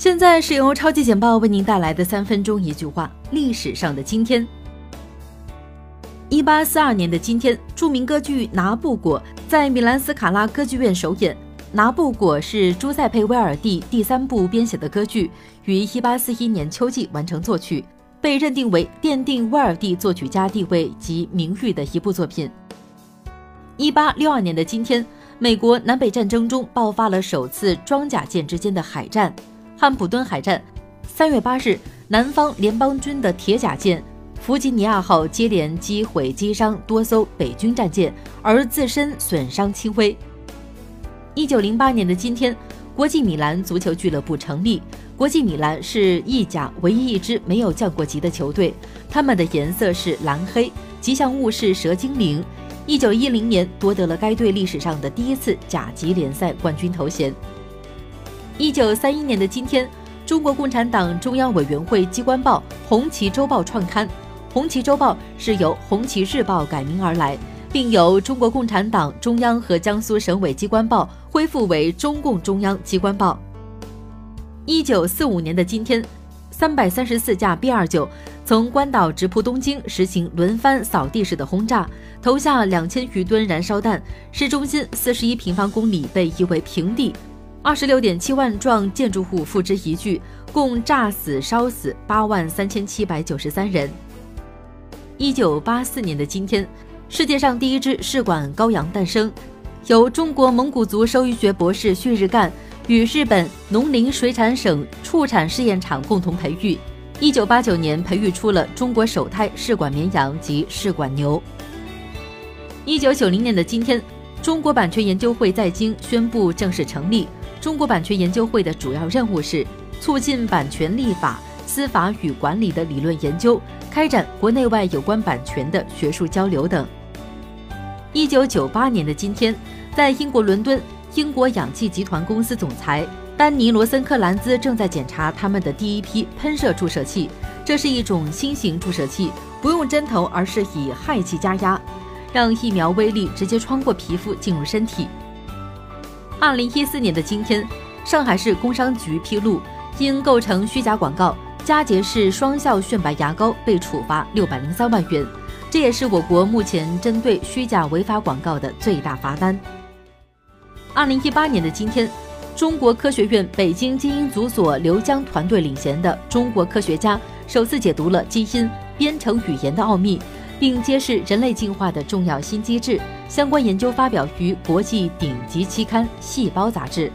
现在是由超级简报为您带来的三分钟一句话：历史上的今天。一八四二年的今天，著名歌剧《拿布果》在米兰斯卡拉歌剧院首演。《拿布果》是朱塞佩·威尔第第三部编写的歌剧，于一八四一年秋季完成作曲，被认定为奠定威尔第作曲家地位及名誉的一部作品。一八六二年的今天，美国南北战争中爆发了首次装甲舰之间的海战。汉普敦海战，三月八日，南方联邦军的铁甲舰弗吉尼亚号接连击毁击伤多艘北军战舰，而自身损伤轻微。一九零八年的今天，国际米兰足球俱乐部成立。国际米兰是意甲唯一一支没有降过级的球队，他们的颜色是蓝黑，吉祥物是蛇精灵。一九一零年夺得了该队历史上的第一次甲级联赛冠军头衔。一九三一年的今天，中国共产党中央委员会机关报《红旗周报》创刊，《红旗周报》是由《红旗日报》改名而来，并由中国共产党中央和江苏省委机关报恢复为中共中央机关报。一九四五年的今天，三百三十四架 B 二九从关岛直扑东京，实行轮番扫地式的轰炸，投下两千余吨燃烧弹，市中心四十一平方公里被夷为平地。二十六点七万幢建筑物付之一炬，共炸死、烧死八万三千七百九十三人。一九八四年的今天，世界上第一只试管羔羊诞生，由中国蒙古族兽医学博士旭日干与日本农林水产省畜产试验场共同培育。一九八九年，培育出了中国首胎试管绵羊及试管牛。一九九零年的今天，中国版权研究会在京宣布正式成立。中国版权研究会的主要任务是促进版权立法、司法与管理的理论研究，开展国内外有关版权的学术交流等。一九九八年的今天，在英国伦敦，英国氧气集团公司总裁丹尼罗森克兰兹正在检查他们的第一批喷射注射器。这是一种新型注射器，不用针头，而是以氦气加压，让疫苗微粒直接穿过皮肤进入身体。二零一四年的今天，上海市工商局披露，因构成虚假广告，佳洁士双效炫白牙膏被处罚六百零三万元，这也是我国目前针对虚假违法广告的最大罚单。二零一八年的今天，中国科学院北京基因组所刘江团队领衔的中国科学家首次解读了基因编程语言的奥秘。并揭示人类进化的重要新机制。相关研究发表于国际顶级期刊《细胞》杂志。